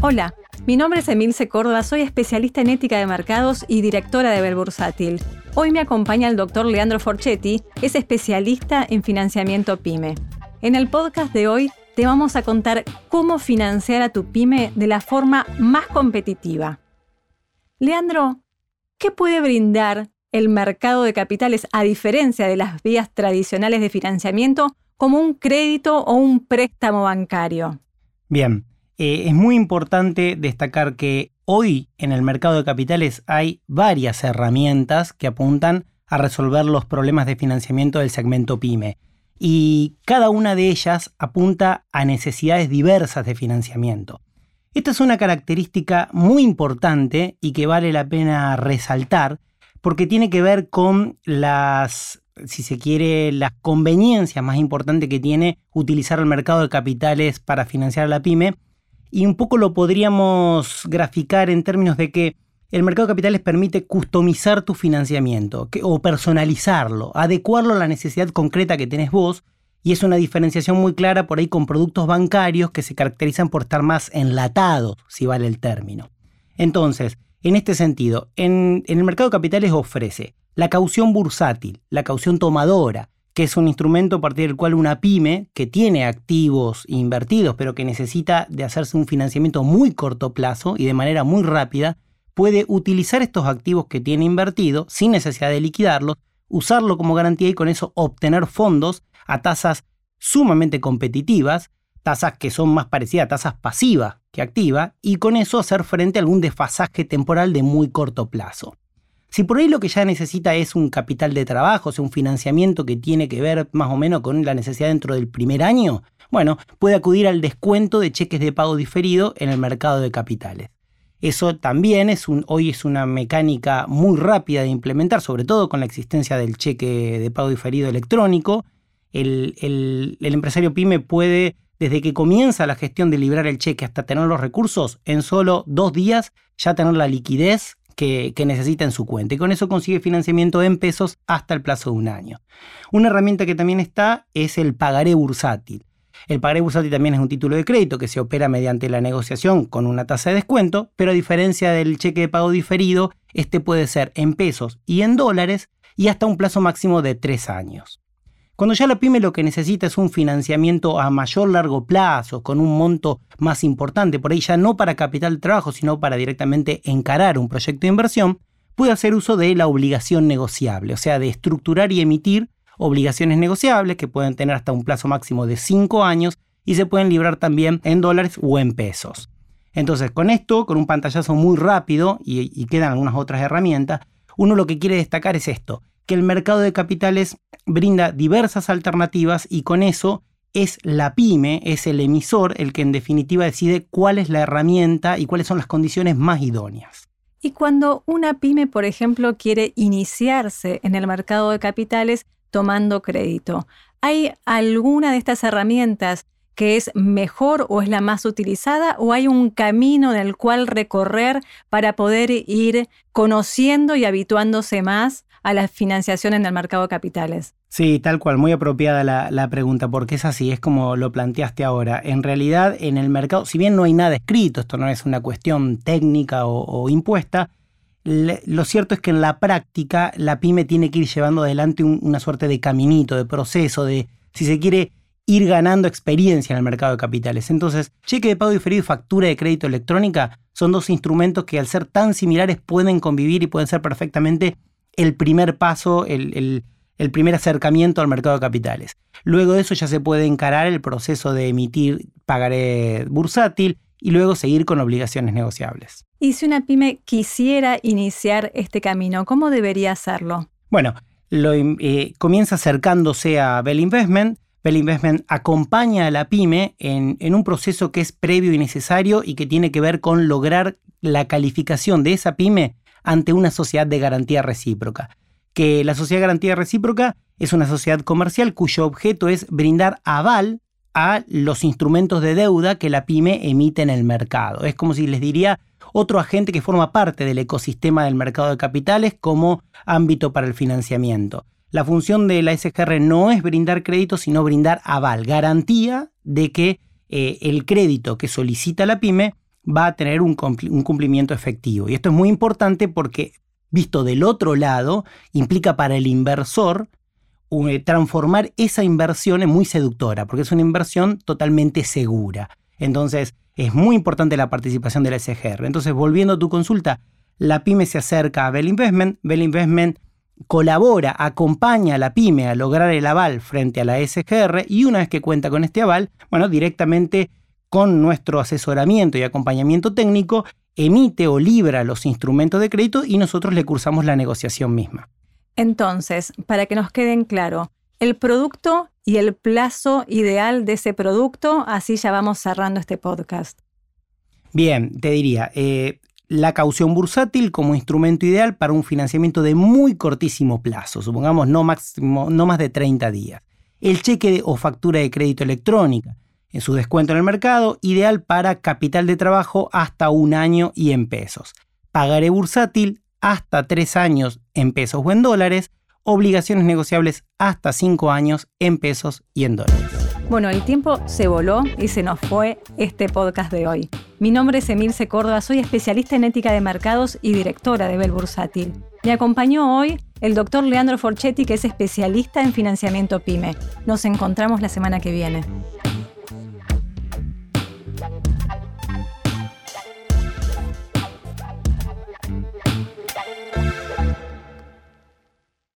Hola, mi nombre es Emilce Córdoba, soy especialista en ética de mercados y directora de Belbursátil. Hoy me acompaña el doctor Leandro Forchetti, es especialista en financiamiento PYME. En el podcast de hoy te vamos a contar cómo financiar a tu PYME de la forma más competitiva. Leandro, ¿qué puede brindar el mercado de capitales a diferencia de las vías tradicionales de financiamiento como un crédito o un préstamo bancario? Bien, eh, es muy importante destacar que hoy en el mercado de capitales hay varias herramientas que apuntan a resolver los problemas de financiamiento del segmento pyme. Y cada una de ellas apunta a necesidades diversas de financiamiento. Esta es una característica muy importante y que vale la pena resaltar porque tiene que ver con las, si se quiere, las conveniencias más importantes que tiene utilizar el mercado de capitales para financiar a la pyme y un poco lo podríamos graficar en términos de que el mercado de capitales permite customizar tu financiamiento o personalizarlo, adecuarlo a la necesidad concreta que tenés vos y es una diferenciación muy clara por ahí con productos bancarios que se caracterizan por estar más enlatados, si vale el término. Entonces, en este sentido, en, en el mercado de capitales ofrece la caución bursátil, la caución tomadora, que es un instrumento a partir del cual una pyme que tiene activos invertidos, pero que necesita de hacerse un financiamiento muy corto plazo y de manera muy rápida, puede utilizar estos activos que tiene invertido sin necesidad de liquidarlos, usarlo como garantía y con eso obtener fondos a tasas sumamente competitivas, tasas que son más parecidas a tasas pasivas que activas, y con eso hacer frente a algún desfasaje temporal de muy corto plazo. Si por ahí lo que ya necesita es un capital de trabajo, o sea, un financiamiento que tiene que ver más o menos con la necesidad dentro del primer año, bueno, puede acudir al descuento de cheques de pago diferido en el mercado de capitales. Eso también es un, hoy es una mecánica muy rápida de implementar, sobre todo con la existencia del cheque de pago diferido electrónico. El, el empresario pyme puede, desde que comienza la gestión de librar el cheque hasta tener los recursos, en solo dos días ya tener la liquidez que, necesita en su cuenta y con eso consigue financiamiento en pesos hasta el plazo de un año. Una herramienta que también está es el pagaré bursátil. El pagaré bursátil también es un título de crédito que se opera mediante la negociación con una tasa de descuento, pero a diferencia del cheque de pago diferido, este puede ser en pesos y en dólares y hasta un plazo máximo de tres años. Cuando ya la pyme lo que necesita es un financiamiento a mayor largo plazo, con un monto más importante, por ahí ya no para capital de trabajo, sino para directamente encarar un proyecto de inversión, puede hacer uso de la obligación negociable, o sea, de estructurar y emitir obligaciones negociables que pueden tener hasta un plazo máximo de 5 años y se pueden librar también en dólares o en pesos. Entonces, con esto, con un pantallazo muy rápido y, y quedan algunas otras herramientas, uno lo que quiere destacar es esto, que el mercado de capitales brinda diversas alternativas y con eso es la pyme, es el emisor el que en definitiva decide cuál es la herramienta y cuáles son las condiciones más idóneas. Y cuando una pyme, por ejemplo, quiere iniciarse en el mercado de capitales tomando crédito, ¿hay alguna de estas herramientas que es mejor o es la más utilizada o hay un camino en el cual recorrer para poder ir conociendo y habituándose más a la financiación en el mercado de capitales. Sí, tal cual, muy apropiada la, pregunta, porque es así, es como lo planteaste ahora. En realidad, en el mercado, si bien no hay nada escrito, esto no es una cuestión técnica o, impuesta, lo cierto es que en la práctica la pyme tiene que ir llevando adelante una suerte de caminito, de proceso, de, si se quiere, ir ganando experiencia en el mercado de capitales. Entonces, cheque de pago diferido y factura de crédito electrónica son dos instrumentos que al ser tan similares pueden convivir y pueden ser perfectamente el primer paso, el, primer acercamiento al mercado de capitales. Luego de eso ya se puede encarar el proceso de emitir pagaré bursátil y luego seguir con obligaciones negociables. Y si una pyme quisiera iniciar este camino, ¿cómo debería hacerlo? Bueno, lo, eh, comienza acercándose a Bell Investment. Bell Investment acompaña a la pyme en, en un proceso que es previo y necesario y que tiene que ver con lograr la calificación de esa pyme ante una sociedad de garantía recíproca. Que la sociedad de garantía recíproca es una sociedad comercial cuyo objeto es brindar aval a los instrumentos de deuda que la pyme emite en el mercado. Es como si les diría otro agente que forma parte del ecosistema del mercado de capitales como ámbito para el financiamiento. La función de la SGR no es brindar crédito, sino brindar aval, garantía de que eh, el crédito que solicita la pyme va a tener un, cumplimiento efectivo. Y esto es muy importante porque, visto del otro lado, implica para el inversor eh, transformar esa inversión en muy seductora, porque es una inversión totalmente segura. Entonces, es muy importante la participación de la SGR. Entonces, volviendo a tu consulta, la pyme se acerca a Bell Investment, Bell Investment colabora, acompaña a la pyme a lograr el aval frente a la SGR y una vez que cuenta con este aval, bueno, directamente con nuestro asesoramiento y acompañamiento técnico, emite o libra los instrumentos de crédito y nosotros le cursamos la negociación misma. Entonces, para que nos queden claro, el producto y el plazo ideal de ese producto, así ya vamos cerrando este podcast. Bien, te diría, eh, la caución bursátil como instrumento ideal para un financiamiento de muy cortísimo plazo, supongamos no, máximo, no más de 30 días. El cheque o factura de crédito electrónica, en su descuento en el mercado, ideal para capital de trabajo hasta un año y en pesos. Pagaré bursátil hasta tres años en pesos o en dólares. Obligaciones negociables hasta cinco años en pesos y en dólares. Bueno, el tiempo se voló y se nos fue este podcast de hoy. Mi nombre es Emilce Córdoba, soy especialista en ética de mercados y directora de Bel Bursátil. Me acompañó hoy el doctor Leandro Forchetti, que es especialista en financiamiento PYME. Nos encontramos la semana que viene.